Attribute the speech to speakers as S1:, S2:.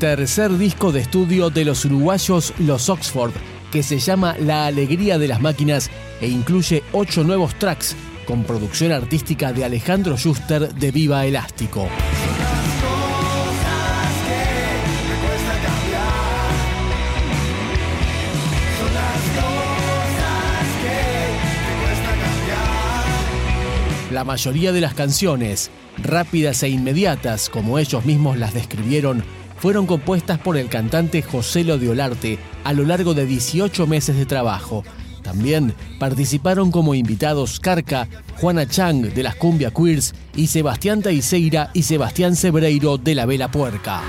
S1: tercer disco de estudio de los uruguayos Los Oxford, que se llama La Alegría de las Máquinas e incluye ocho nuevos tracks con producción artística de Alejandro Schuster de Viva Elástico. La mayoría de las canciones, rápidas e inmediatas como ellos mismos las describieron, fueron compuestas por el cantante José Lodiolarte a lo largo de 18 meses de trabajo. También participaron como invitados Carca, Juana Chang de las Cumbia Queers y Sebastián Taiseira y Sebastián Sebreiro de la Vela Puerca.